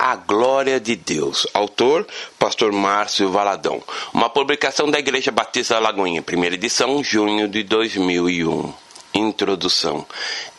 A Glória de Deus. Autor, Pastor Márcio Valadão. Uma publicação da Igreja Batista Lagoinha, primeira edição, junho de 2001. Introdução.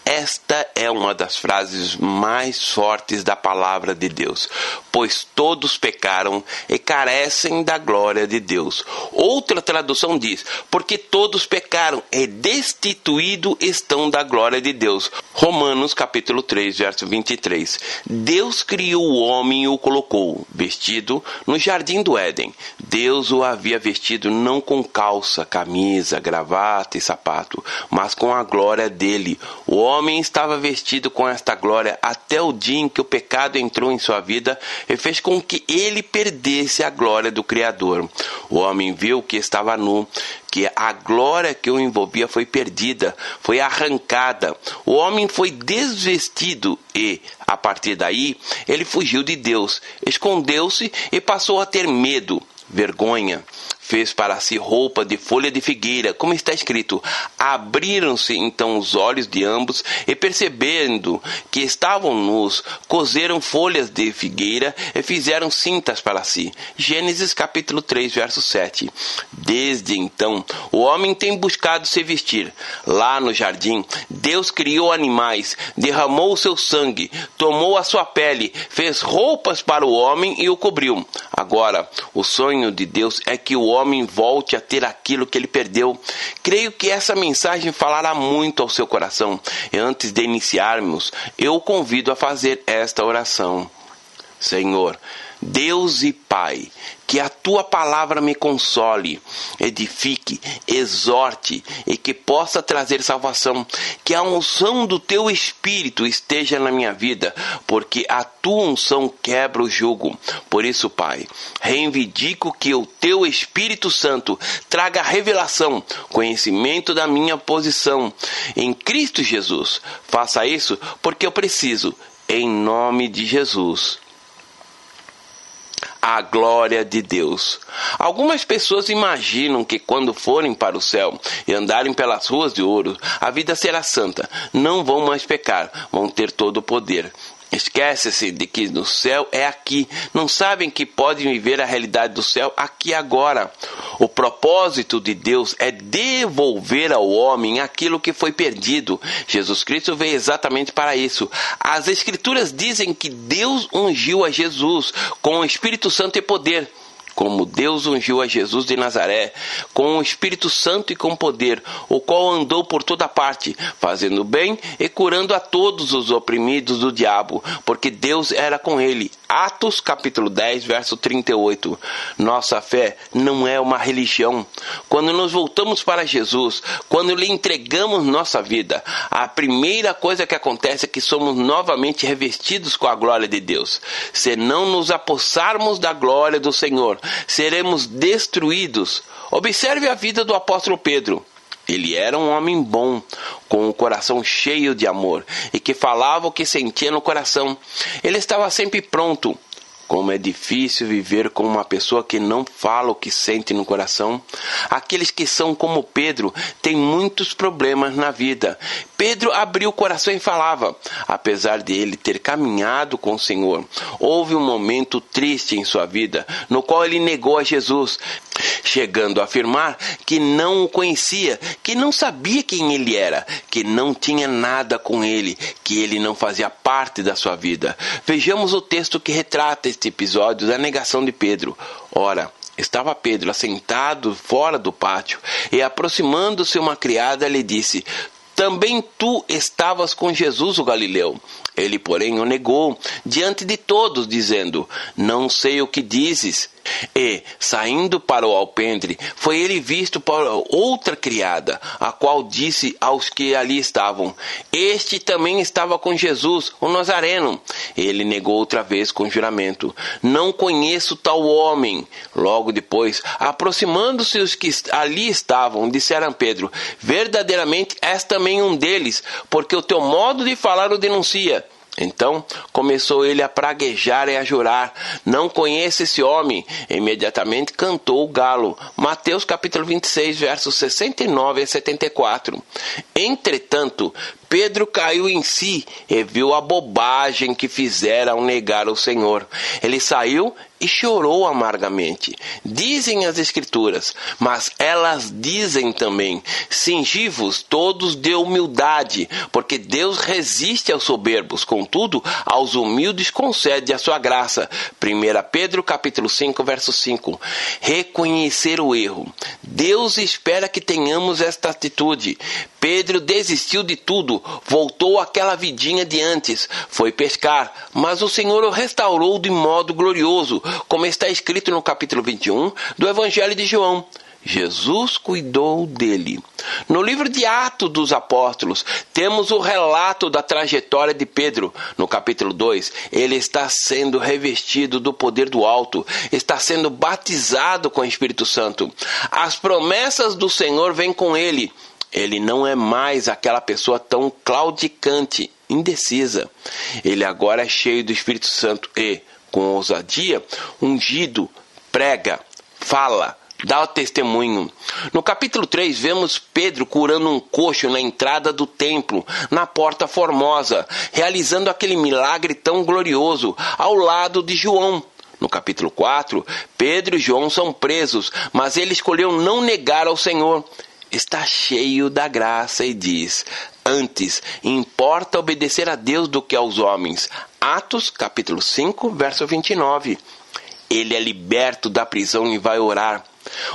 Esta é uma das frases mais fortes da palavra de Deus, pois todos pecaram e carecem da glória de Deus. Outra tradução diz: porque todos pecaram e destituídos estão da glória de Deus. Romanos capítulo 3, verso 23. Deus criou o homem e o colocou vestido no jardim do Éden. Deus o havia vestido não com calça, camisa, gravata e sapato, mas com a glória dele. O homem estava vestido com esta glória até o dia em que o pecado entrou em sua vida e fez com que ele perdesse a glória do Criador. O homem viu que estava nu, que a glória que o envolvia foi perdida, foi arrancada. O homem foi desvestido e, a partir daí, ele fugiu de Deus, escondeu-se e passou a ter medo, vergonha fez para si roupa de folha de figueira, como está escrito: Abriram-se então os olhos de ambos e, percebendo que estavam nus, coseram folhas de figueira e fizeram cintas para si. Gênesis capítulo 3, verso 7. Desde então, o homem tem buscado se vestir. Lá no jardim, Deus criou animais, derramou o seu sangue, tomou a sua pele, fez roupas para o homem e o cobriu. Agora, o sonho de Deus é que o homem volte a ter aquilo que ele perdeu. Creio que essa mensagem falará muito ao seu coração. E antes de iniciarmos, eu o convido a fazer esta oração. Senhor, Deus e Pai, que a tua palavra me console, edifique, exorte e que possa trazer salvação. Que a unção do teu espírito esteja na minha vida, porque a tua unção quebra o jugo. Por isso, Pai, reivindico que o teu Espírito Santo traga revelação, conhecimento da minha posição em Cristo Jesus. Faça isso porque eu preciso, em nome de Jesus a glória de Deus. Algumas pessoas imaginam que quando forem para o céu e andarem pelas ruas de ouro, a vida será santa, não vão mais pecar, vão ter todo o poder. Esquece-se de que no céu é aqui. Não sabem que podem viver a realidade do céu aqui agora. O propósito de Deus é devolver ao homem aquilo que foi perdido. Jesus Cristo veio exatamente para isso. As Escrituras dizem que Deus ungiu a Jesus com o Espírito Santo e poder como Deus ungiu a Jesus de Nazaré com o Espírito Santo e com poder, o qual andou por toda parte, fazendo bem e curando a todos os oprimidos do diabo, porque Deus era com ele. Atos capítulo 10, verso 38. Nossa fé não é uma religião. Quando nos voltamos para Jesus, quando lhe entregamos nossa vida, a primeira coisa que acontece é que somos novamente revestidos com a glória de Deus. Se não nos apossarmos da glória do Senhor, seremos destruídos. Observe a vida do apóstolo Pedro. Ele era um homem bom, com o coração cheio de amor e que falava o que sentia no coração. Ele estava sempre pronto como é difícil viver com uma pessoa que não fala o que sente no coração. Aqueles que são como Pedro têm muitos problemas na vida. Pedro abriu o coração e falava, apesar de ele ter caminhado com o Senhor. Houve um momento triste em sua vida, no qual ele negou a Jesus, chegando a afirmar que não o conhecia, que não sabia quem ele era, que não tinha nada com ele, que ele não fazia parte da sua vida. Vejamos o texto que retrata este episódio da negação de Pedro. Ora, Estava Pedro assentado fora do pátio e, aproximando-se uma criada, lhe disse: Também tu estavas com Jesus o Galileu. Ele, porém, o negou diante de todos, dizendo: Não sei o que dizes. E, saindo para o alpendre, foi ele visto por outra criada, a qual disse aos que ali estavam: Este também estava com Jesus, o Nazareno. Ele negou outra vez com juramento: Não conheço tal homem. Logo depois, aproximando-se os que ali estavam, disseram a Pedro: Verdadeiramente és também um deles, porque o teu modo de falar o denuncia. Então começou ele a praguejar e a jurar: Não conheço esse homem. Imediatamente cantou o galo. Mateus capítulo 26, versos 69 a 74. Entretanto, Pedro caiu em si e viu a bobagem que fizera ao negar o Senhor. Ele saiu e chorou amargamente. Dizem as Escrituras, mas elas dizem também: cingivos todos de humildade, porque Deus resiste aos soberbos, contudo, aos humildes concede a sua graça. 1 Pedro capítulo 5, verso 5. Reconhecer o erro. Deus espera que tenhamos esta atitude. Pedro desistiu de tudo, voltou àquela vidinha de antes, foi pescar, mas o Senhor o restaurou de modo glorioso, como está escrito no capítulo 21 do Evangelho de João. Jesus cuidou dele. No livro de Atos dos Apóstolos, temos o relato da trajetória de Pedro. No capítulo 2, ele está sendo revestido do poder do alto, está sendo batizado com o Espírito Santo. As promessas do Senhor vêm com ele. Ele não é mais aquela pessoa tão claudicante, indecisa. Ele agora é cheio do Espírito Santo e, com ousadia, ungido, prega, fala, dá o testemunho. No capítulo 3, vemos Pedro curando um coxo na entrada do templo, na porta formosa, realizando aquele milagre tão glorioso, ao lado de João. No capítulo 4, Pedro e João são presos, mas ele escolheu não negar ao Senhor está cheio da graça e diz: Antes importa obedecer a Deus do que aos homens. Atos, capítulo 5, verso 29. Ele é liberto da prisão e vai orar.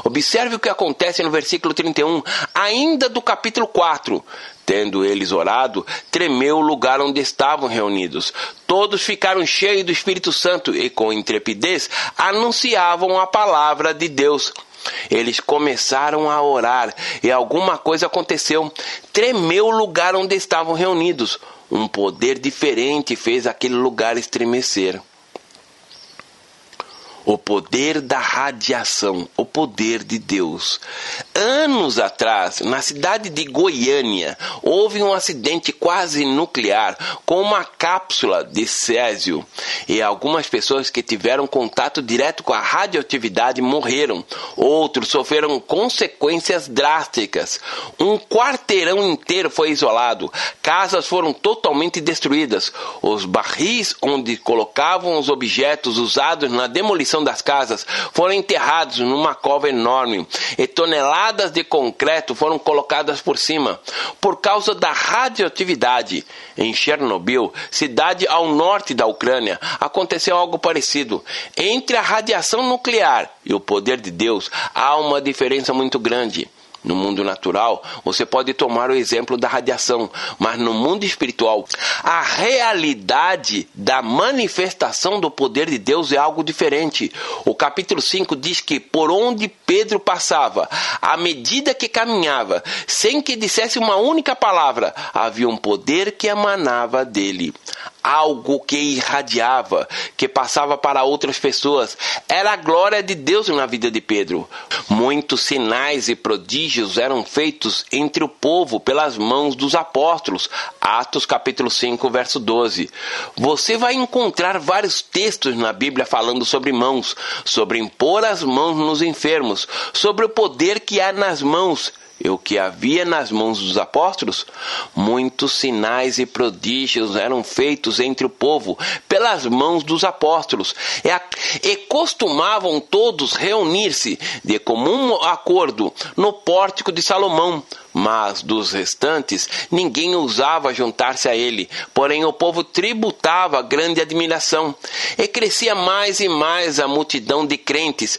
Observe o que acontece no versículo 31, ainda do capítulo 4. Tendo eles orado, tremeu o lugar onde estavam reunidos. Todos ficaram cheios do Espírito Santo e, com intrepidez, anunciavam a palavra de Deus. Eles começaram a orar e alguma coisa aconteceu. Tremeu o lugar onde estavam reunidos. Um poder diferente fez aquele lugar estremecer o poder da radiação, o poder de Deus. Anos atrás, na cidade de Goiânia, houve um acidente quase nuclear com uma cápsula de césio e algumas pessoas que tiveram contato direto com a radioatividade morreram. Outros sofreram consequências drásticas. Um quarteirão inteiro foi isolado, casas foram totalmente destruídas. Os barris onde colocavam os objetos usados na demolição das casas foram enterrados numa cova enorme e toneladas de concreto foram colocadas por cima. Por causa da radioatividade em Chernobyl, cidade ao norte da Ucrânia, aconteceu algo parecido. Entre a radiação nuclear e o poder de Deus há uma diferença muito grande. No mundo natural, você pode tomar o exemplo da radiação, mas no mundo espiritual, a realidade da manifestação do poder de Deus é algo diferente. O capítulo 5 diz que por onde Pedro passava, à medida que caminhava, sem que dissesse uma única palavra, havia um poder que emanava dele algo que irradiava, que passava para outras pessoas. Era a glória de Deus na vida de Pedro. Muitos sinais e prodígios eram feitos entre o povo pelas mãos dos apóstolos. Atos capítulo 5, verso 12. Você vai encontrar vários textos na Bíblia falando sobre mãos, sobre impor as mãos nos enfermos, sobre o poder que há nas mãos e o que havia nas mãos dos apóstolos, muitos sinais e prodígios eram feitos entre o povo pelas mãos dos apóstolos, e, costumavam todos reunir-se de comum acordo no pórtico de Salomão. Mas dos restantes, ninguém ousava juntar-se a ele, porém o povo tributava grande admiração, e crescia mais e mais a multidão de crentes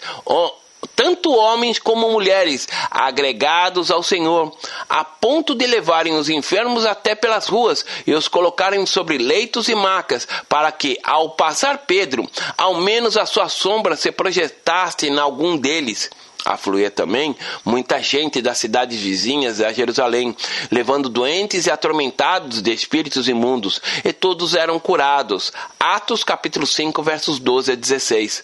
tanto homens como mulheres, agregados ao Senhor, a ponto de levarem os enfermos até pelas ruas e os colocarem sobre leitos e macas, para que, ao passar Pedro, ao menos a sua sombra se projetasse em algum deles. Afluía também muita gente das cidades vizinhas a Jerusalém, levando doentes e atormentados de espíritos imundos, e todos eram curados. Atos capítulo 5, versos 12 a 16.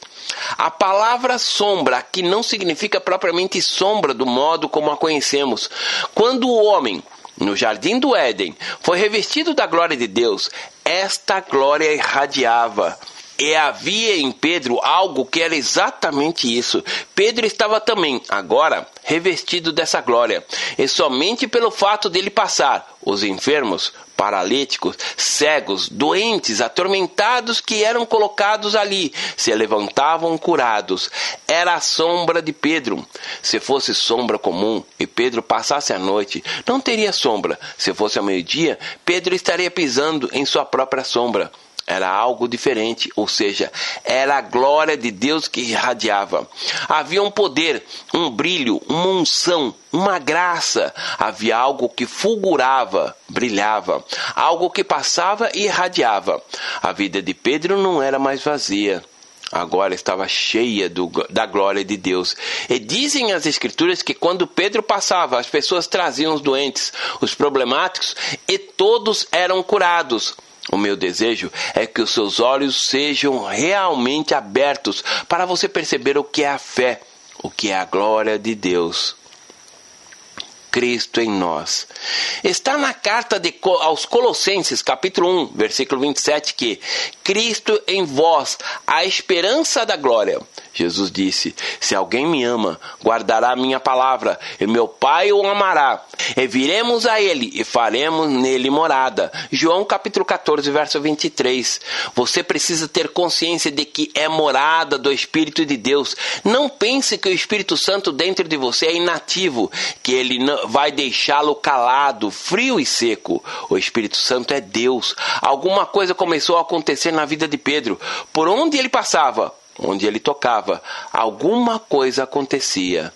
A palavra sombra aqui não significa propriamente sombra do modo como a conhecemos. Quando o homem no jardim do Éden foi revestido da glória de Deus, esta glória irradiava E havia em Pedro algo que era exatamente isso. Pedro estava também, agora, revestido dessa glória. E somente pelo fato dele passar, os enfermos, paralíticos, cegos, doentes, atormentados que eram colocados ali, se levantavam curados. Era a sombra de Pedro. Se fosse sombra comum e Pedro passasse a noite, não teria sombra. Se fosse ao meio-dia, Pedro estaria pisando em sua própria sombra era algo diferente, ou seja, era a glória de Deus que irradiava. Havia um poder, um brilho, uma unção, uma graça. Havia algo que fulgurava, brilhava, algo que passava e irradiava. A vida de Pedro não era mais vazia agora estava cheia do, da glória de Deus. E dizem as Escrituras que quando Pedro passava, as pessoas traziam os doentes, os problemáticos, e todos eram curados. O meu desejo é que os seus olhos sejam realmente abertos para você perceber o que é a fé, o que é a glória de Deus. Cristo em nós. Está na carta de, aos Colossenses, capítulo 1, versículo 27, que Cristo em vós, a esperança da glória. Jesus disse: Se alguém me ama, guardará a minha palavra, e meu Pai o amará. E viremos a ele e faremos nele morada. João capítulo 14, verso 23. Você precisa ter consciência de que é morada do Espírito de Deus. Não pense que o Espírito Santo dentro de você é inativo, que ele vai deixá-lo calado, frio e seco. O Espírito Santo é Deus. Alguma coisa começou a acontecer na vida de Pedro. Por onde ele passava, onde ele tocava, alguma coisa acontecia.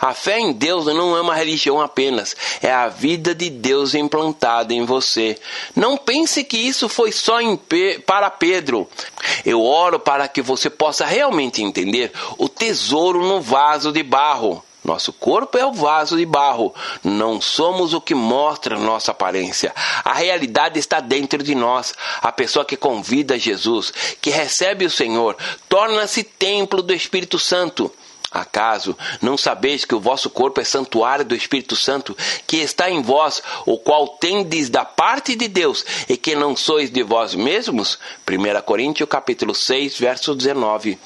A fé em Deus não é uma religião apenas, é a vida de Deus implantada em você. Não pense que isso foi só para Pedro. Eu oro para que você possa realmente entender o tesouro no vaso de barro. Nosso corpo é o vaso de barro. Não somos o que mostra nossa aparência. A realidade está dentro de nós. A pessoa que convida Jesus, que recebe o Senhor, torna-se templo do Espírito Santo. Acaso não sabeis que o vosso corpo é santuário do Espírito Santo, que está em vós, o qual tendes da parte de Deus, e que não sois de vós mesmos? 1 Coríntios capítulo 6, verso 19.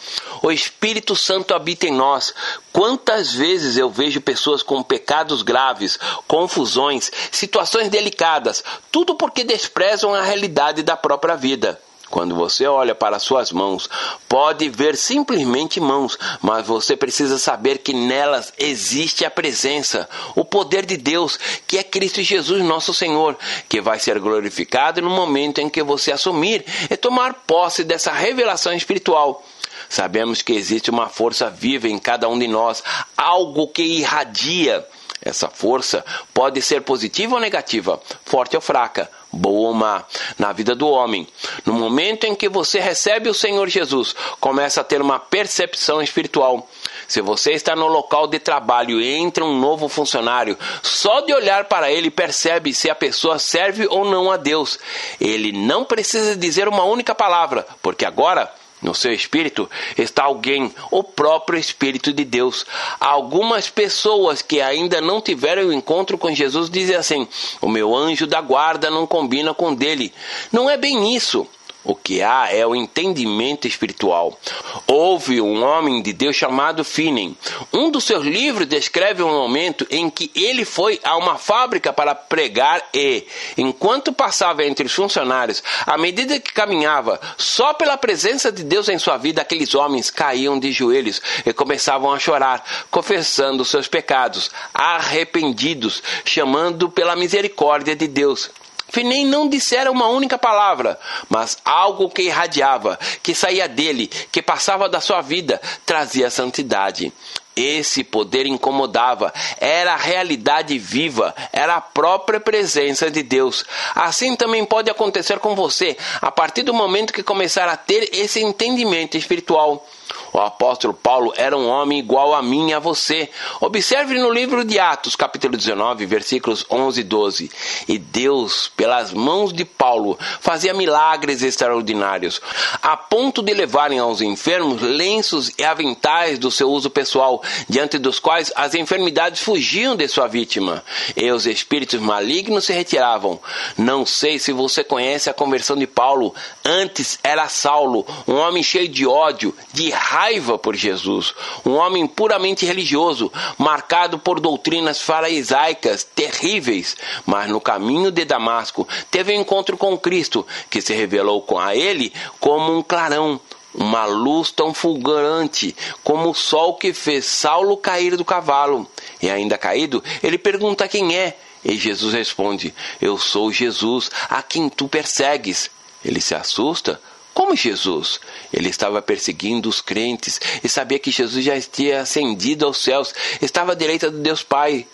O Espírito Santo habita em nós. Quantas vezes eu vejo pessoas com pecados graves, confusões, situações delicadas, tudo porque desprezam a realidade da própria vida. Quando você olha para suas mãos, pode ver simplesmente mãos, mas você precisa saber que nelas existe a presença, o poder de Deus, que é Cristo Jesus, nosso Senhor, que vai ser glorificado no momento em que você assumir e tomar posse dessa revelação espiritual. Sabemos que existe uma força viva em cada um de nós, algo que irradia. Essa força pode ser positiva ou negativa, forte ou fraca, boa ou má, na vida do homem. No momento em que você recebe o Senhor Jesus, começa a ter uma percepção espiritual. Se você está no local de trabalho e entra um novo funcionário, só de olhar para ele percebe se a pessoa serve ou não a Deus. Ele não precisa dizer uma única palavra, porque agora no seu espírito está alguém, o próprio Espírito de Deus. Algumas pessoas que ainda não tiveram o encontro com Jesus dizem assim: o meu anjo da guarda não combina com dele. Não é bem isso. O que há é o entendimento espiritual. Houve um homem de Deus chamado Finney. Um dos seus livros descreve um momento em que ele foi a uma fábrica para pregar e, enquanto passava entre os funcionários, à medida que caminhava, só pela presença de Deus em sua vida, aqueles homens caíam de joelhos e começavam a chorar, confessando seus pecados, arrependidos, chamando pela misericórdia de Deus. Finney não dissera uma única palavra, mas algo que irradiava, que saía dele, que passava da sua vida, trazia santidade. Esse poder incomodava, era a realidade viva, era a própria presença de Deus. Assim também pode acontecer com você, a partir do momento que começar a ter esse entendimento espiritual. O apóstolo Paulo era um homem igual a mim e a você. Observe no livro de Atos, capítulo 19, versículos 11 e 12. E Deus, pelas mãos de Paulo, fazia milagres extraordinários, a ponto de levarem aos enfermos lenços e aventais do seu uso pessoal, diante dos quais as enfermidades fugiam de sua vítima, e os espíritos malignos se retiravam. Não sei se você conhece a conversão de Paulo. Antes era Saulo, um homem cheio de ódio, de raiva raiva por Jesus, um homem puramente religioso, marcado por doutrinas farisaicas terríveis, mas no caminho de Damasco teve um encontro com Cristo, que se revelou a ele como um clarão, uma luz tão fulgurante como o sol que fez Saulo cair do cavalo. E ainda caído, ele pergunta quem é. E Jesus responde: Eu sou Jesus, a quem tu persegues. Ele se assusta, como Jesus? Ele estava perseguindo os crentes e sabia que Jesus já tinha ascendido aos céus, estava à direita de Deus Pai.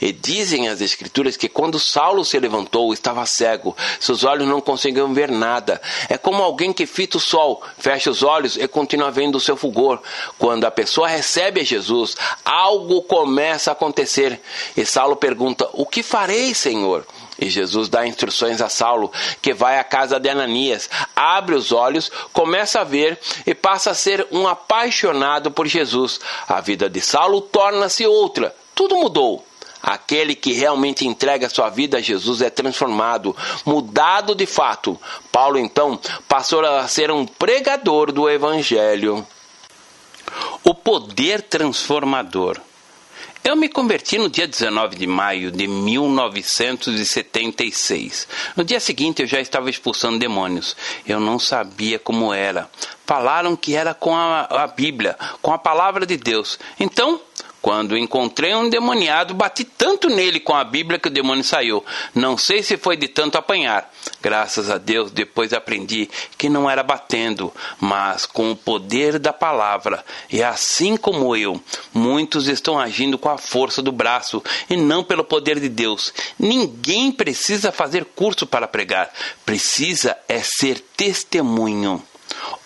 E dizem as Escrituras que quando Saulo se levantou, estava cego, seus olhos não conseguiam ver nada. É como alguém que fita o sol, fecha os olhos e continua vendo o seu fulgor. Quando a pessoa recebe a Jesus, algo começa a acontecer. E Saulo pergunta: O que farei, Senhor? E Jesus dá instruções a Saulo, que vai à casa de Ananias, abre os olhos, começa a ver e passa a ser um apaixonado por Jesus. A vida de Saulo torna-se outra. Tudo mudou. Aquele que realmente entrega sua vida a Jesus é transformado, mudado de fato. Paulo então passou a ser um pregador do Evangelho. O poder transformador. Eu me converti no dia 19 de maio de 1976. No dia seguinte eu já estava expulsando demônios. Eu não sabia como era. Falaram que era com a, a Bíblia, com a palavra de Deus. Então quando encontrei um demoniado, bati tanto nele com a Bíblia que o demônio saiu. Não sei se foi de tanto apanhar. Graças a Deus, depois aprendi que não era batendo, mas com o poder da palavra. E assim como eu, muitos estão agindo com a força do braço e não pelo poder de Deus. Ninguém precisa fazer curso para pregar, precisa é ser testemunho.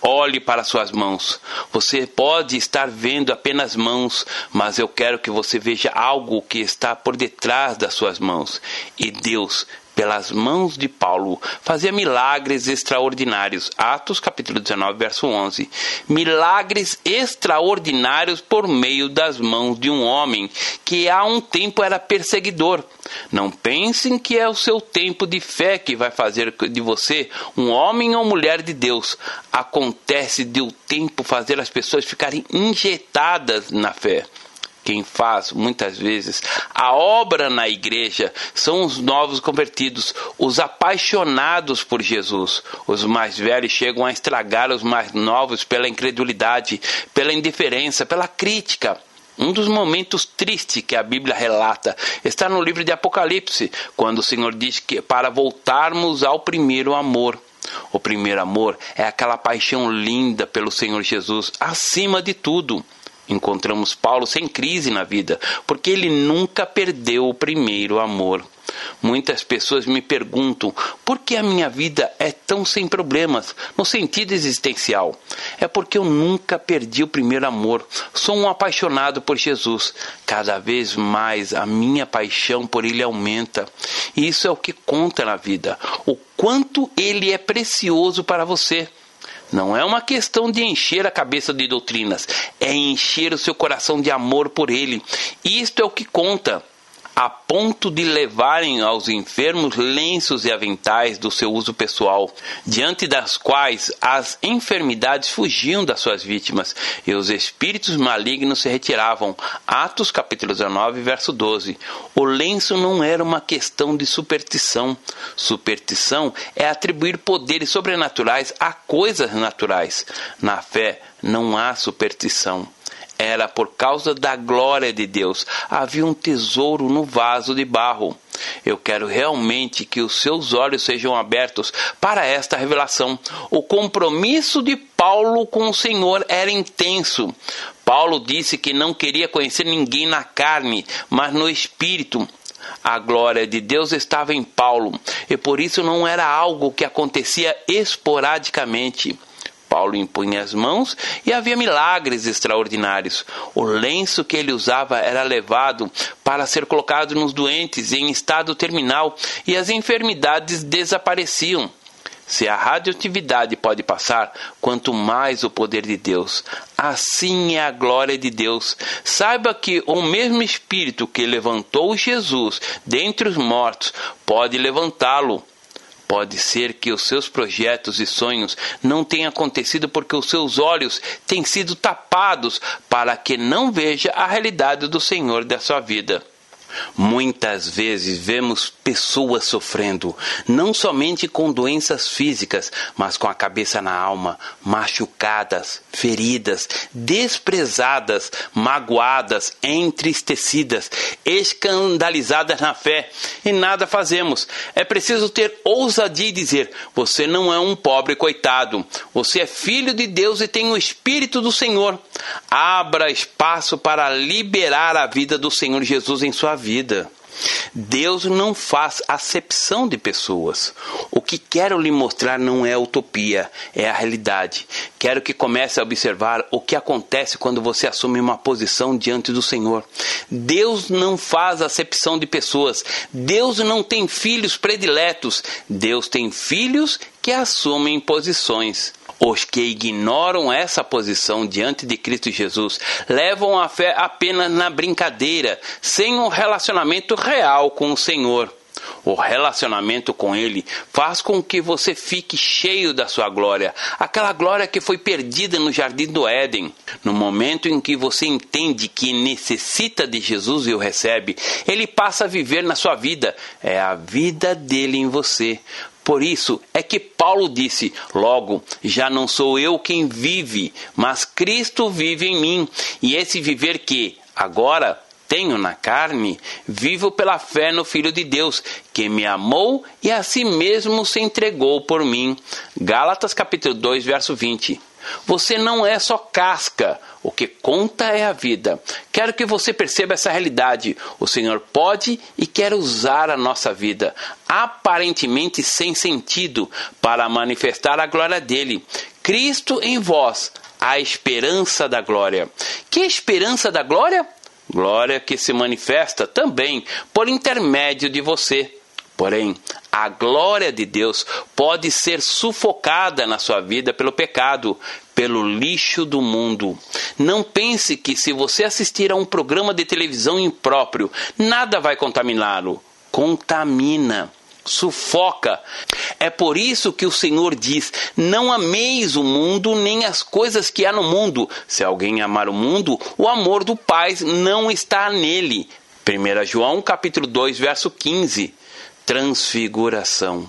Olhe para suas mãos. Você pode estar vendo apenas mãos, mas eu quero que você veja algo que está por detrás das suas mãos. E Deus pelas mãos de Paulo, fazia milagres extraordinários. Atos capítulo 19, verso 11. Milagres extraordinários por meio das mãos de um homem que há um tempo era perseguidor. Não pensem que é o seu tempo de fé que vai fazer de você um homem ou mulher de Deus. Acontece de o tempo fazer as pessoas ficarem injetadas na fé quem faz muitas vezes a obra na igreja são os novos convertidos, os apaixonados por Jesus. Os mais velhos chegam a estragar os mais novos pela incredulidade, pela indiferença, pela crítica. Um dos momentos tristes que a Bíblia relata está no livro de Apocalipse, quando o Senhor diz que para voltarmos ao primeiro amor. O primeiro amor é aquela paixão linda pelo Senhor Jesus acima de tudo. Encontramos Paulo sem crise na vida, porque ele nunca perdeu o primeiro amor. Muitas pessoas me perguntam por que a minha vida é tão sem problemas, no sentido existencial. É porque eu nunca perdi o primeiro amor. Sou um apaixonado por Jesus. Cada vez mais a minha paixão por Ele aumenta. E isso é o que conta na vida. O quanto Ele é precioso para você. Não é uma questão de encher a cabeça de doutrinas, é encher o seu coração de amor por ele. Isto é o que conta a ponto de levarem aos enfermos lenços e aventais do seu uso pessoal, diante das quais as enfermidades fugiam das suas vítimas e os espíritos malignos se retiravam. Atos capítulo 19, verso 12. O lenço não era uma questão de superstição. Superstição é atribuir poderes sobrenaturais a coisas naturais. Na fé não há superstição era por causa da glória de Deus. Havia um tesouro no vaso de barro. Eu quero realmente que os seus olhos sejam abertos para esta revelação. O compromisso de Paulo com o Senhor era intenso. Paulo disse que não queria conhecer ninguém na carne, mas no espírito. A glória de Deus estava em Paulo e por isso não era algo que acontecia esporadicamente. Paulo impunha as mãos e havia milagres extraordinários. O lenço que ele usava era levado para ser colocado nos doentes em estado terminal e as enfermidades desapareciam. Se a radioatividade pode passar, quanto mais o poder de Deus. Assim é a glória de Deus. Saiba que o mesmo Espírito que levantou Jesus dentre os mortos pode levantá-lo. Pode ser que os seus projetos e sonhos não tenham acontecido porque os seus olhos têm sido tapados para que não veja a realidade do Senhor da sua vida. Muitas vezes vemos pessoas sofrendo, não somente com doenças físicas, mas com a cabeça na alma, machucadas, feridas, desprezadas, magoadas, entristecidas, escandalizadas na fé, e nada fazemos. É preciso ter ousadia e dizer: você não é um pobre coitado, você é filho de Deus e tem o Espírito do Senhor. Abra espaço para liberar a vida do Senhor Jesus em sua vida. Deus não faz acepção de pessoas. O que quero lhe mostrar não é utopia, é a realidade. Quero que comece a observar o que acontece quando você assume uma posição diante do Senhor. Deus não faz acepção de pessoas. Deus não tem filhos prediletos. Deus tem filhos que assumem posições. Os que ignoram essa posição diante de Cristo Jesus levam a fé apenas na brincadeira, sem um relacionamento real com o Senhor. O relacionamento com Ele faz com que você fique cheio da sua glória, aquela glória que foi perdida no jardim do Éden. No momento em que você entende que necessita de Jesus e o recebe, Ele passa a viver na sua vida. É a vida dele em você. Por isso é que Paulo disse: Logo, já não sou eu quem vive, mas Cristo vive em mim. E esse viver que agora tenho na carne, vivo pela fé no Filho de Deus, que me amou e a si mesmo se entregou por mim. Gálatas capítulo 2, verso 20. Você não é só casca, o que conta é a vida. Quero que você perceba essa realidade. O Senhor pode e quer usar a nossa vida, aparentemente sem sentido, para manifestar a glória dele. Cristo em vós, a esperança da glória. Que esperança da glória? Glória que se manifesta também por intermédio de você. Porém, a glória de Deus pode ser sufocada na sua vida pelo pecado, pelo lixo do mundo. Não pense que se você assistir a um programa de televisão impróprio, nada vai contaminá-lo. Contamina sufoca. É por isso que o Senhor diz: Não ameis o mundo nem as coisas que há no mundo. Se alguém amar o mundo, o amor do Pai não está nele. 1 João capítulo 2, verso 15 transfiguração.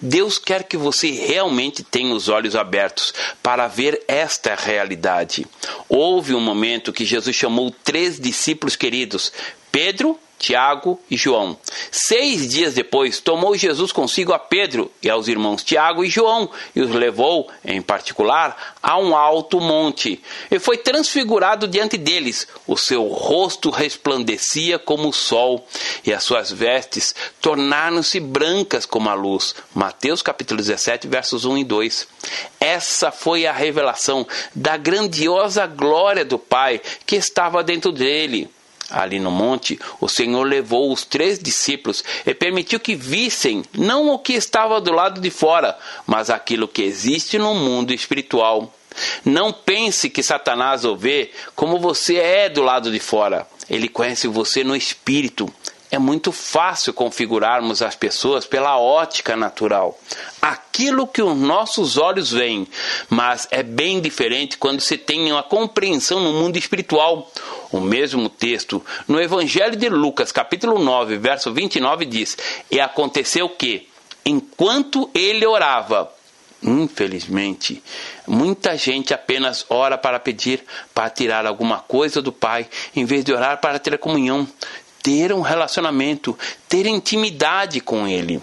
Deus quer que você realmente tenha os olhos abertos para ver esta realidade. Houve um momento que Jesus chamou três discípulos queridos, Pedro, Tiago e João. Seis dias depois, tomou Jesus consigo a Pedro e aos irmãos Tiago e João e os levou, em particular, a um alto monte. E foi transfigurado diante deles. O seu rosto resplandecia como o sol e as suas vestes tornaram-se brancas como a luz. Mateus capítulo 17, versos 1 e 2. Essa foi a revelação da grandiosa glória do Pai que estava dentro dele ali no monte, o Senhor levou os três discípulos e permitiu que vissem não o que estava do lado de fora, mas aquilo que existe no mundo espiritual. Não pense que Satanás o vê como você é do lado de fora. Ele conhece você no espírito. É muito fácil configurarmos as pessoas pela ótica natural, aquilo que os nossos olhos veem, mas é bem diferente quando se tem uma compreensão no mundo espiritual. O mesmo texto, no Evangelho de Lucas, capítulo 9, verso 29, diz: E aconteceu que, enquanto ele orava, Infelizmente, muita gente apenas ora para pedir, para tirar alguma coisa do Pai, em vez de orar para ter comunhão ter um relacionamento, ter intimidade com Ele.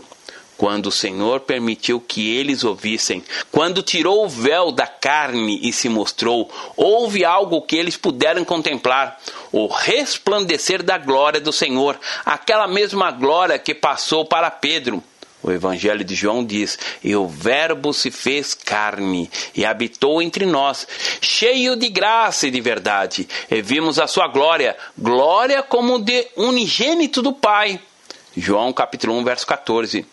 Quando o Senhor permitiu que eles ouvissem, quando tirou o véu da carne e se mostrou, houve algo que eles puderam contemplar: o resplandecer da glória do Senhor, aquela mesma glória que passou para Pedro. O Evangelho de João diz: E o Verbo se fez carne e habitou entre nós, cheio de graça e de verdade. E vimos a sua glória, glória como de unigênito do Pai. João capítulo 1, verso 14.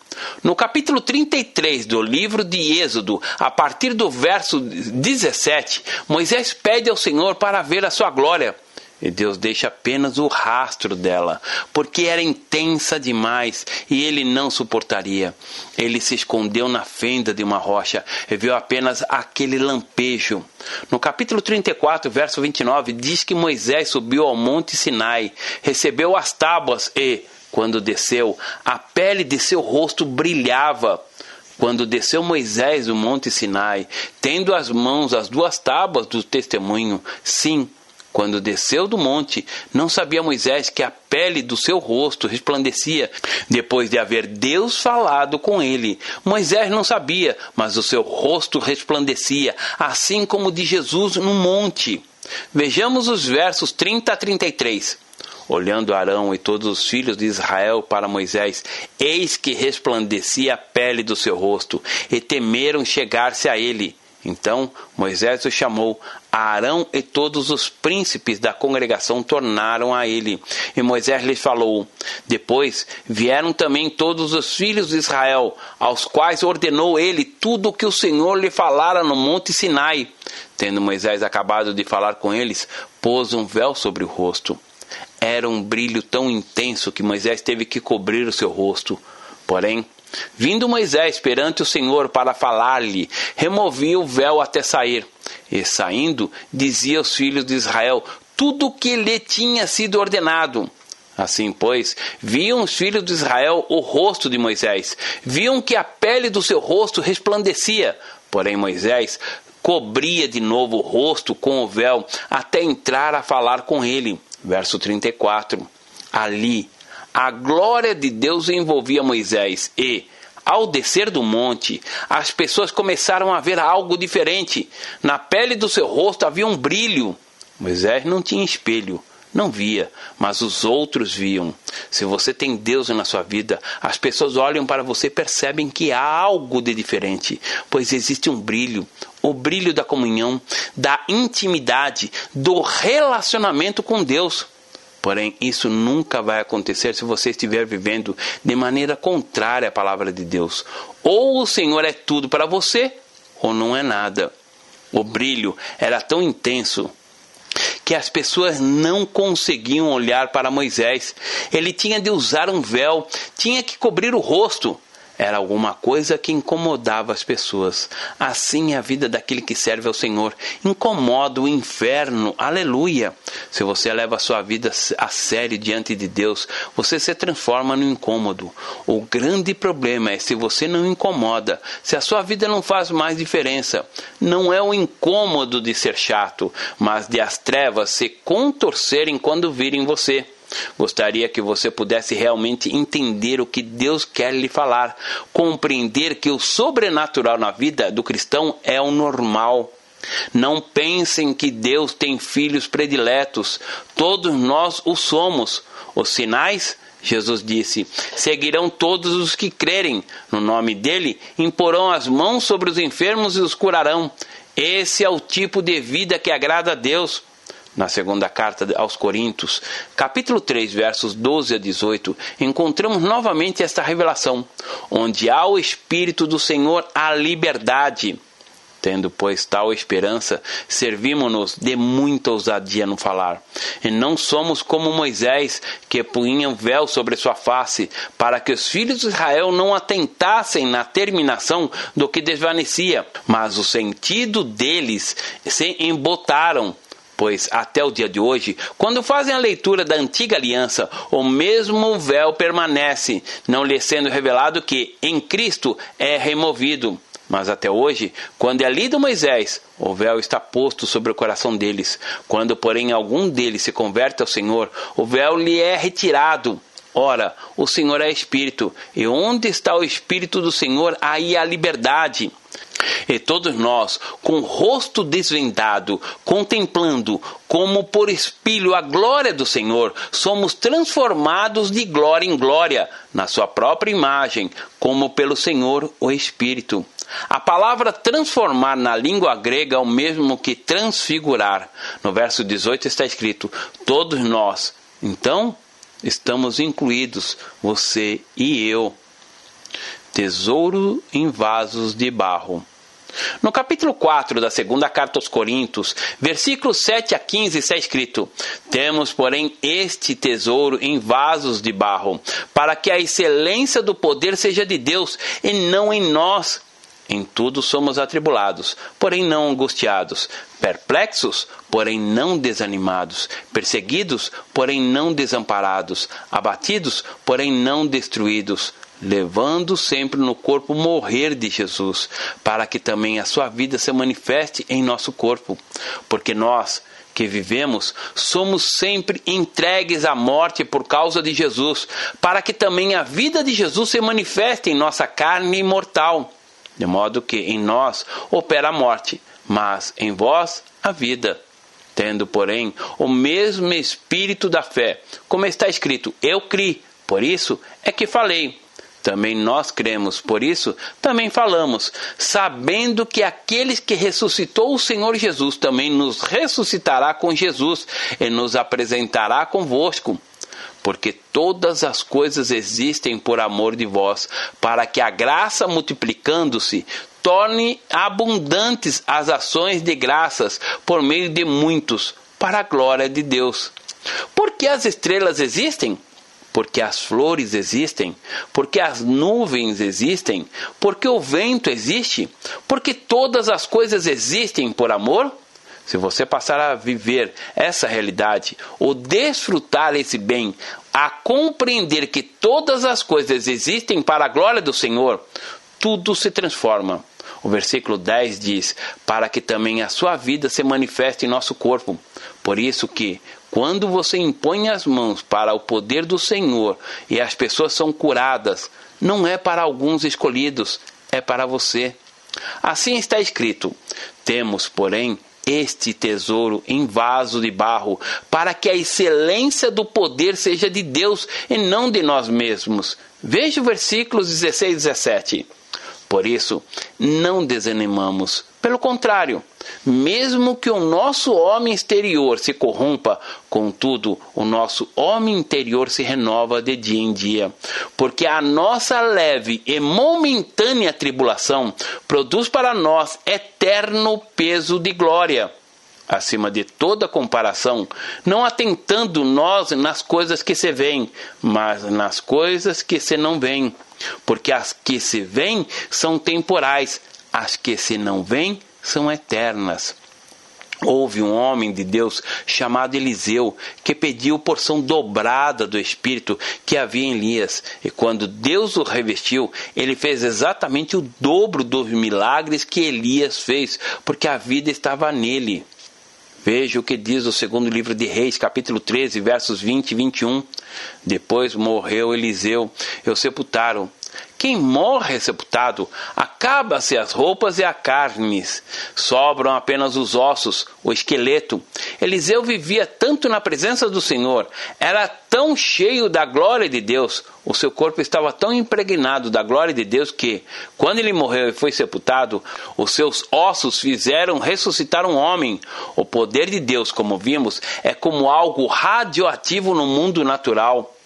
No capítulo 33 do livro de Êxodo, a partir do verso 17, Moisés pede ao Senhor para ver a sua glória. E Deus deixa apenas o rastro dela, porque era intensa demais e ele não suportaria. Ele se escondeu na fenda de uma rocha e viu apenas aquele lampejo. No capítulo 34, verso 29, diz que Moisés subiu ao monte Sinai, recebeu as tábuas e, quando desceu, a pele de seu rosto brilhava quando desceu Moisés do monte Sinai, tendo as mãos as duas tábuas do testemunho, sim, quando desceu do monte, não sabia Moisés que a pele do seu rosto resplandecia, depois de haver Deus falado com ele. Moisés não sabia, mas o seu rosto resplandecia, assim como de Jesus no monte. Vejamos os versos 30 a 33. Olhando Arão e todos os filhos de Israel para Moisés, eis que resplandecia a pele do seu rosto, e temeram chegar-se a ele. Então Moisés o chamou. Arão e todos os príncipes da congregação tornaram a ele. E Moisés lhes falou. Depois vieram também todos os filhos de Israel, aos quais ordenou ele tudo o que o Senhor lhe falara no monte Sinai. Tendo Moisés acabado de falar com eles, pôs um véu sobre o rosto. Era um brilho tão intenso que Moisés teve que cobrir o seu rosto. Porém, Vindo Moisés perante o Senhor para falar-lhe, removia o véu até sair. E saindo, dizia aos filhos de Israel tudo o que lhe tinha sido ordenado. Assim, pois, viam os filhos de Israel o rosto de Moisés, viam que a pele do seu rosto resplandecia. Porém, Moisés cobria de novo o rosto com o véu até entrar a falar com ele. Verso 34. Ali a glória de Deus envolvia Moisés e, ao descer do monte, as pessoas começaram a ver algo diferente. Na pele do seu rosto havia um brilho. Moisés não tinha espelho, não via, mas os outros viam. Se você tem Deus na sua vida, as pessoas olham para você e percebem que há algo de diferente, pois existe um brilho, o brilho da comunhão, da intimidade, do relacionamento com Deus. Porém, isso nunca vai acontecer se você estiver vivendo de maneira contrária à palavra de Deus. Ou o Senhor é tudo para você, ou não é nada. O brilho era tão intenso que as pessoas não conseguiam olhar para Moisés. Ele tinha de usar um véu, tinha que cobrir o rosto era alguma coisa que incomodava as pessoas. Assim é a vida daquele que serve ao Senhor. Incomoda o inferno. Aleluia. Se você leva a sua vida a sério diante de Deus, você se transforma no incômodo. O grande problema é se você não incomoda, se a sua vida não faz mais diferença. Não é o incômodo de ser chato, mas de as trevas se contorcerem quando virem você. Gostaria que você pudesse realmente entender o que Deus quer lhe falar, compreender que o sobrenatural na vida do cristão é o normal. Não pensem que Deus tem filhos prediletos, todos nós o somos. Os sinais, Jesus disse, seguirão todos os que crerem. No nome dele, imporão as mãos sobre os enfermos e os curarão. Esse é o tipo de vida que agrada a Deus na segunda carta aos Coríntios, capítulo 3, versos 12 a 18, encontramos novamente esta revelação: onde há o Espírito do Senhor, há liberdade. Tendo, pois, tal esperança, servimos-nos de muita ousadia no falar. E não somos como Moisés, que punha um véu sobre sua face, para que os filhos de Israel não atentassem na terminação do que desvanecia, mas o sentido deles se embotaram pois até o dia de hoje, quando fazem a leitura da antiga aliança, o mesmo véu permanece, não lhe sendo revelado que em Cristo é removido. Mas até hoje, quando é lido Moisés, o véu está posto sobre o coração deles. Quando, porém, algum deles se converte ao Senhor, o véu lhe é retirado. Ora, o Senhor é Espírito, e onde está o Espírito do Senhor, aí há liberdade. E todos nós, com o rosto desvendado, contemplando como por espelho a glória do Senhor, somos transformados de glória em glória, na sua própria imagem, como pelo Senhor o Espírito. A palavra transformar na língua grega é o mesmo que transfigurar. No verso 18 está escrito: todos nós. Então, estamos incluídos, você e eu. Tesouro em vasos de barro. No capítulo 4 da segunda carta aos Coríntios, versículos 7 a 15, está escrito: Temos, porém, este tesouro em vasos de barro, para que a excelência do poder seja de Deus e não em nós. Em tudo somos atribulados, porém não angustiados, perplexos, porém não desanimados, perseguidos, porém não desamparados, abatidos, porém não destruídos levando sempre no corpo morrer de Jesus, para que também a sua vida se manifeste em nosso corpo. Porque nós, que vivemos, somos sempre entregues à morte por causa de Jesus, para que também a vida de Jesus se manifeste em nossa carne imortal. De modo que em nós opera a morte, mas em vós a vida. Tendo, porém, o mesmo espírito da fé, como está escrito: Eu criei, por isso é que falei. Também nós cremos, por isso também falamos, sabendo que aqueles que ressuscitou o Senhor Jesus também nos ressuscitará com Jesus e nos apresentará convosco. Porque todas as coisas existem por amor de vós, para que a graça multiplicando-se torne abundantes as ações de graças por meio de muitos, para a glória de Deus. Porque as estrelas existem? Porque as flores existem, porque as nuvens existem, porque o vento existe, porque todas as coisas existem por amor? Se você passar a viver essa realidade, ou desfrutar esse bem, a compreender que todas as coisas existem para a glória do Senhor, tudo se transforma. O versículo 10 diz: Para que também a sua vida se manifeste em nosso corpo. Por isso que, quando você impõe as mãos para o poder do Senhor e as pessoas são curadas, não é para alguns escolhidos, é para você. Assim está escrito: Temos, porém, este tesouro em vaso de barro, para que a excelência do poder seja de Deus e não de nós mesmos. Veja o versículos 16 e 17. Por isso, não desanimamos. Pelo contrário, mesmo que o nosso homem exterior se corrompa, contudo, o nosso homem interior se renova de dia em dia. Porque a nossa leve e momentânea tribulação produz para nós eterno peso de glória acima de toda comparação, não atentando nós nas coisas que se veem, mas nas coisas que se não veem. Porque as que se veem são temporais, as que se não veem são eternas. Houve um homem de Deus chamado Eliseu que pediu porção dobrada do Espírito que havia em Elias. E quando Deus o revestiu, ele fez exatamente o dobro dos milagres que Elias fez, porque a vida estava nele. Veja o que diz o segundo livro de Reis, capítulo 13, versos 20 e 21. Depois morreu Eliseu e o sepultaram. Quem morre sepultado, acaba-se as roupas e a carne, sobram apenas os ossos, o esqueleto. Eliseu vivia tanto na presença do Senhor, era tão cheio da glória de Deus, o seu corpo estava tão impregnado da glória de Deus que, quando ele morreu e foi sepultado, os seus ossos fizeram ressuscitar um homem. O poder de Deus, como vimos, é como algo radioativo no mundo natural.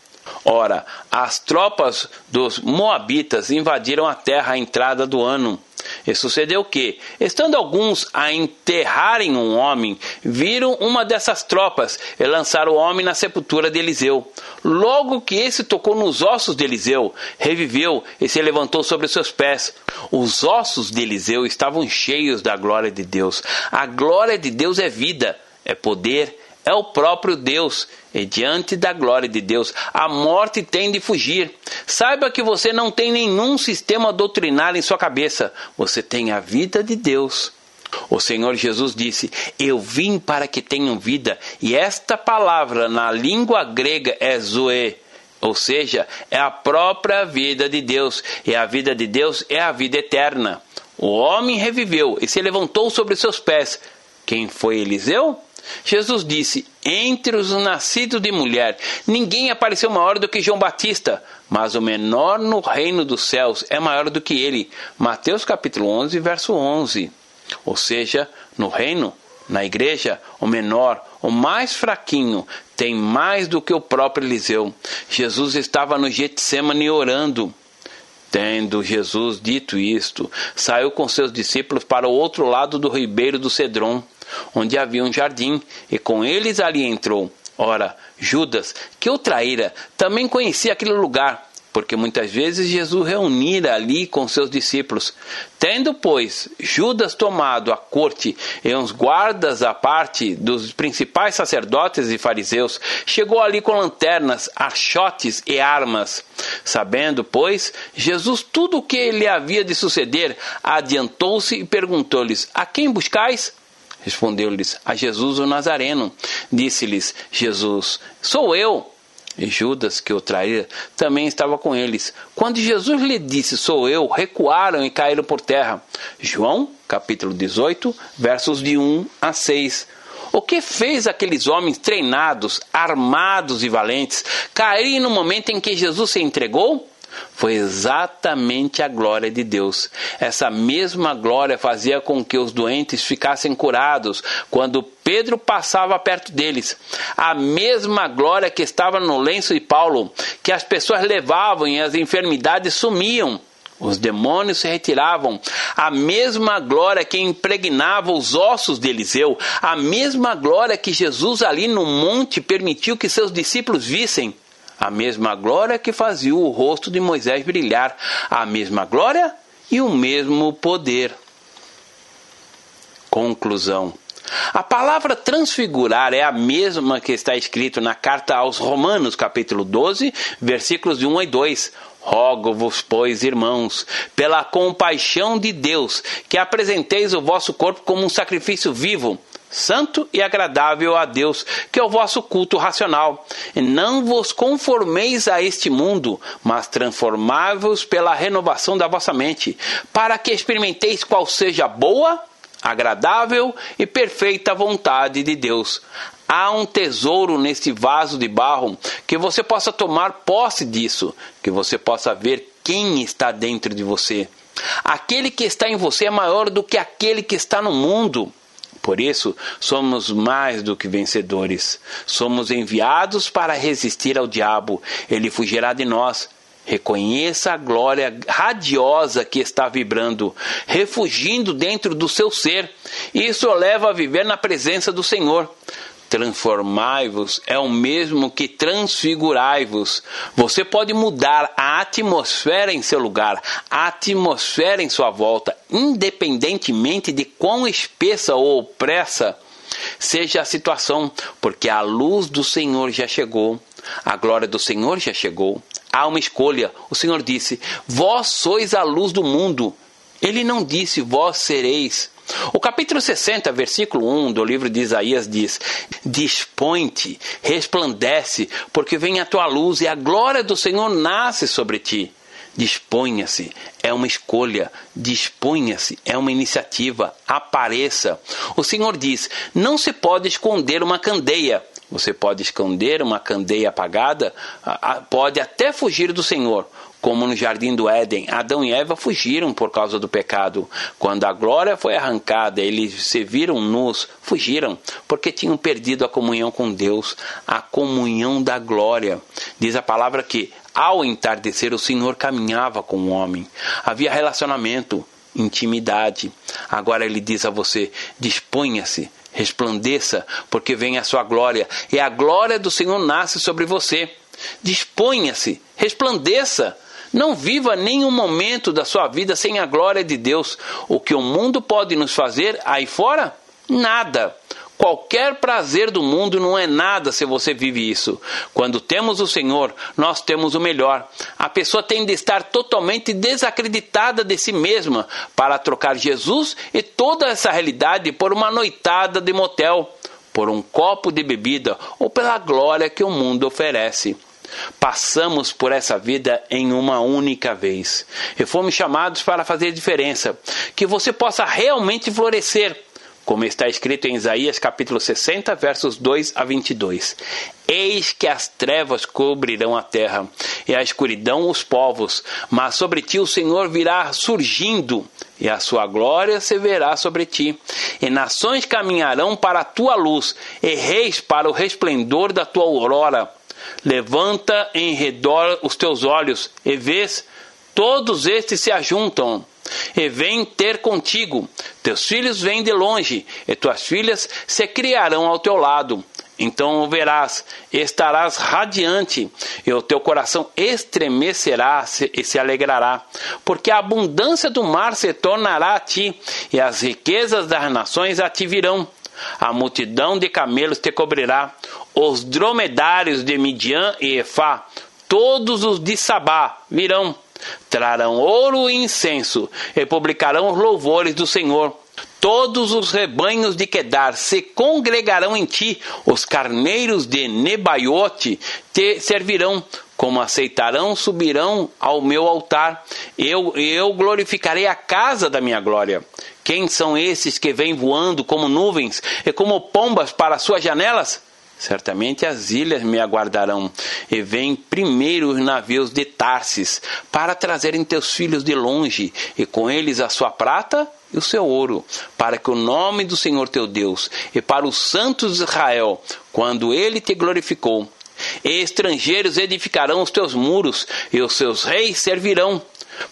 Ora, as tropas dos Moabitas invadiram a terra à entrada do ano. E sucedeu que, estando alguns a enterrarem um homem, viram uma dessas tropas e lançaram o homem na sepultura de Eliseu. Logo que esse tocou nos ossos de Eliseu, reviveu e se levantou sobre seus pés. Os ossos de Eliseu estavam cheios da glória de Deus. A glória de Deus é vida, é poder, é o próprio Deus. E diante da glória de Deus, a morte tem de fugir. Saiba que você não tem nenhum sistema doutrinário em sua cabeça. Você tem a vida de Deus. O Senhor Jesus disse: Eu vim para que tenham vida. E esta palavra na língua grega é zoe. Ou seja, é a própria vida de Deus. E a vida de Deus é a vida eterna. O homem reviveu e se levantou sobre seus pés. Quem foi Eliseu? Jesus disse: Entre os nascidos de mulher, ninguém apareceu maior do que João Batista, mas o menor no reino dos céus é maior do que ele. Mateus capítulo 11, verso 11. Ou seja, no reino, na igreja, o menor, o mais fraquinho, tem mais do que o próprio Eliseu. Jesus estava no Getsemane orando. Tendo Jesus dito isto, saiu com seus discípulos para o outro lado do ribeiro do Cedron onde havia um jardim, e com eles ali entrou. Ora, Judas, que o traíra, também conhecia aquele lugar, porque muitas vezes Jesus reunira ali com seus discípulos. Tendo, pois, Judas tomado a corte e uns guardas à parte dos principais sacerdotes e fariseus, chegou ali com lanternas, achotes e armas. Sabendo, pois, Jesus tudo o que lhe havia de suceder, adiantou-se e perguntou-lhes: A quem buscais? Respondeu-lhes a Jesus o Nazareno. Disse-lhes Jesus: Sou eu. E Judas, que o traía, também estava com eles. Quando Jesus lhe disse: Sou eu, recuaram e caíram por terra. João, capítulo 18, versos de 1 a 6. O que fez aqueles homens treinados, armados e valentes caírem no momento em que Jesus se entregou? Foi exatamente a glória de Deus. Essa mesma glória fazia com que os doentes ficassem curados quando Pedro passava perto deles. A mesma glória que estava no lenço de Paulo, que as pessoas levavam e as enfermidades sumiam. Os demônios se retiravam. A mesma glória que impregnava os ossos de Eliseu, a mesma glória que Jesus ali no monte permitiu que seus discípulos vissem a mesma glória que fazia o rosto de Moisés brilhar, a mesma glória e o mesmo poder. Conclusão. A palavra transfigurar é a mesma que está escrito na carta aos Romanos, capítulo 12, versículos de 1 e 2. Rogo-vos, pois, irmãos, pela compaixão de Deus, que apresenteis o vosso corpo como um sacrifício vivo, santo e agradável a Deus, que é o vosso culto racional. E não vos conformeis a este mundo, mas transformai-vos pela renovação da vossa mente, para que experimenteis qual seja a boa, agradável e perfeita vontade de Deus. Há um tesouro neste vaso de barro que você possa tomar posse disso, que você possa ver quem está dentro de você. Aquele que está em você é maior do que aquele que está no mundo. Por isso, somos mais do que vencedores. Somos enviados para resistir ao diabo. Ele fugirá de nós. Reconheça a glória radiosa que está vibrando, refugindo dentro do seu ser. Isso o leva a viver na presença do Senhor. Transformai-vos é o mesmo que transfigurai-vos. Você pode mudar a atmosfera em seu lugar, a atmosfera em sua volta, independentemente de quão espessa ou opressa seja a situação, porque a luz do Senhor já chegou, a glória do Senhor já chegou. Há uma escolha. O Senhor disse: Vós sois a luz do mundo. Ele não disse: Vós sereis. O capítulo 60, versículo 1 do livro de Isaías diz: Dispõe-te, resplandece, porque vem a tua luz e a glória do Senhor nasce sobre ti. Disponha-se, é uma escolha. Disponha-se, é uma iniciativa. Apareça. O Senhor diz: Não se pode esconder uma candeia. Você pode esconder uma candeia apagada, pode até fugir do Senhor, como no jardim do Éden, Adão e Eva fugiram por causa do pecado. Quando a glória foi arrancada, eles se viram nus, fugiram, porque tinham perdido a comunhão com Deus, a comunhão da glória. Diz a palavra que, ao entardecer, o Senhor caminhava com o homem. Havia relacionamento, intimidade. Agora ele diz a você: disponha-se, resplandeça, porque vem a sua glória, e a glória do Senhor nasce sobre você. Disponha-se, resplandeça, não viva nenhum momento da sua vida sem a glória de Deus. O que o mundo pode nos fazer aí fora? Nada. Qualquer prazer do mundo não é nada se você vive isso. Quando temos o Senhor, nós temos o melhor. A pessoa tem de estar totalmente desacreditada de si mesma para trocar Jesus e toda essa realidade por uma noitada de motel, por um copo de bebida ou pela glória que o mundo oferece. Passamos por essa vida em uma única vez e fomos chamados para fazer diferença, que você possa realmente florescer, como está escrito em Isaías capítulo 60, versos 2 a 22. Eis que as trevas cobrirão a terra e a escuridão os povos, mas sobre ti o Senhor virá surgindo e a sua glória se verá sobre ti. E nações caminharão para a tua luz, e reis para o resplendor da tua aurora. Levanta em redor os teus olhos, e vês, todos estes se ajuntam, e vêm ter contigo. Teus filhos vêm de longe, e tuas filhas se criarão ao teu lado. Então o verás, estarás radiante, e o teu coração estremecerá e se alegrará, porque a abundância do mar se tornará a ti, e as riquezas das nações a ti virão. A multidão de camelos te cobrirá, os dromedários de Midian e Efá, todos os de Sabá virão. Trarão ouro e incenso, e publicarão os louvores do Senhor Todos os rebanhos de Quedar se congregarão em ti, os carneiros de Nebaiote te servirão, como aceitarão, subirão ao meu altar. Eu, eu glorificarei a casa da minha glória. Quem são esses que vêm voando como nuvens e como pombas para suas janelas? Certamente as ilhas me aguardarão, e vêm primeiro os navios de Tarsis, para trazerem teus filhos de longe, e com eles a sua prata e o seu ouro, para que o nome do Senhor teu Deus e para os santos de Israel, quando ele te glorificou, e estrangeiros edificarão os teus muros, e os seus reis servirão.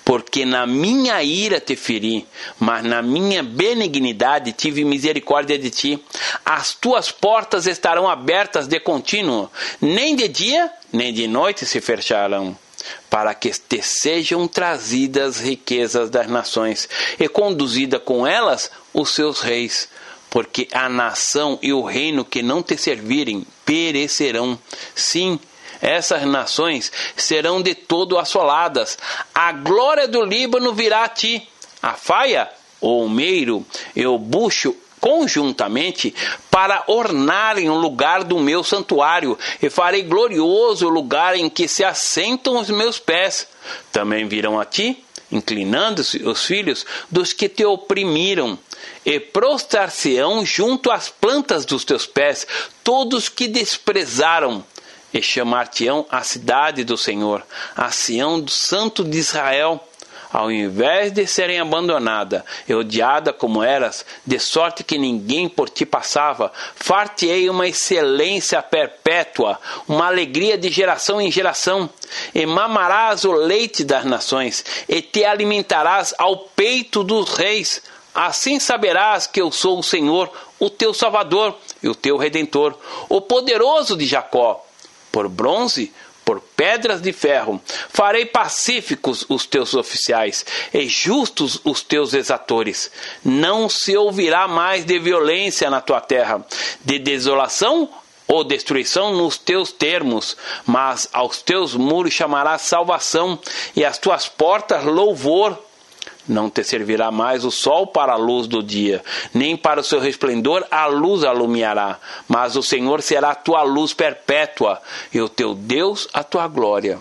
Porque na minha ira te feri, mas na minha benignidade tive misericórdia de ti. As tuas portas estarão abertas de contínuo, nem de dia nem de noite se fecharão para que te sejam trazidas riquezas das nações e conduzida com elas os seus reis. Porque a nação e o reino que não te servirem perecerão. Sim, essas nações serão de todo assoladas. A glória do Líbano virá a ti. A faia, o meiro e o bucho conjuntamente para ornarem o lugar do meu santuário, e farei glorioso o lugar em que se assentam os meus pés. Também virão a ti, inclinando-se os filhos dos que te oprimiram, e prostrar-se-ão junto às plantas dos teus pés todos que desprezaram, e chamar-te-ão a cidade do Senhor, a Sião do Santo de Israel ao invés de serem abandonada e odiada como eras, de sorte que ninguém por ti passava, far-te-ei uma excelência perpétua, uma alegria de geração em geração, e mamarás o leite das nações, e te alimentarás ao peito dos reis. Assim saberás que eu sou o Senhor, o teu Salvador e o teu Redentor, o poderoso de Jacó. Por bronze por pedras de ferro. Farei pacíficos os teus oficiais e justos os teus exatores. Não se ouvirá mais de violência na tua terra, de desolação ou destruição nos teus termos, mas aos teus muros chamarás salvação e às tuas portas louvor não te servirá mais o sol para a luz do dia, nem para o seu resplendor a luz alumiará, mas o Senhor será a tua luz perpétua, e o teu Deus a tua glória.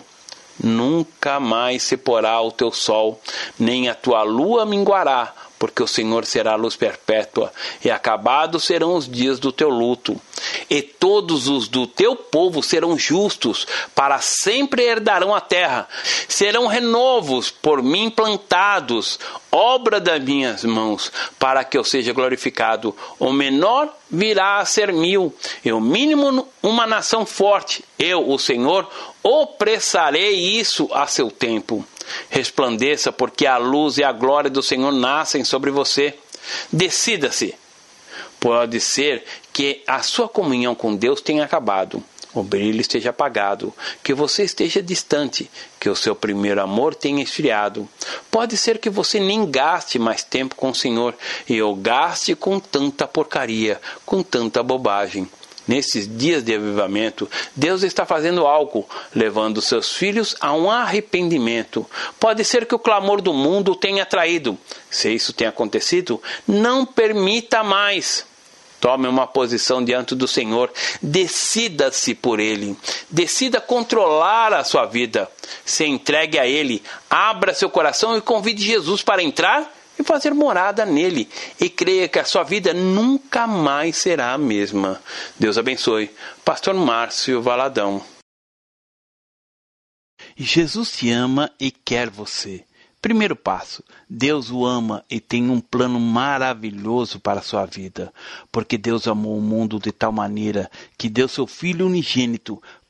Nunca mais se porá o teu sol, nem a tua lua minguará, porque o Senhor será a luz perpétua, e acabados serão os dias do teu luto. E todos os do teu povo serão justos, para sempre herdarão a terra. Serão renovos por mim plantados, obra das minhas mãos, para que eu seja glorificado. O menor virá a ser mil, e o mínimo uma nação forte. Eu, o Senhor, opressarei isso a seu tempo. Resplandeça, porque a luz e a glória do Senhor nascem sobre você. Decida-se. Pode ser que a sua comunhão com Deus tenha acabado, o brilho esteja apagado, que você esteja distante, que o seu primeiro amor tenha esfriado. Pode ser que você nem gaste mais tempo com o Senhor e o gaste com tanta porcaria, com tanta bobagem. Nesses dias de avivamento, Deus está fazendo algo, levando seus filhos a um arrependimento. Pode ser que o clamor do mundo tenha traído. Se isso tem acontecido, não permita mais. Tome uma posição diante do Senhor. Decida-se por Ele. Decida controlar a sua vida. Se entregue a Ele. Abra seu coração e convide Jesus para entrar e fazer morada nele. E creia que a sua vida nunca mais será a mesma. Deus abençoe. Pastor Márcio Valadão. Jesus te ama e quer você. Primeiro passo: Deus o ama e tem um plano maravilhoso para a sua vida, porque Deus amou o mundo de tal maneira que deu seu Filho unigênito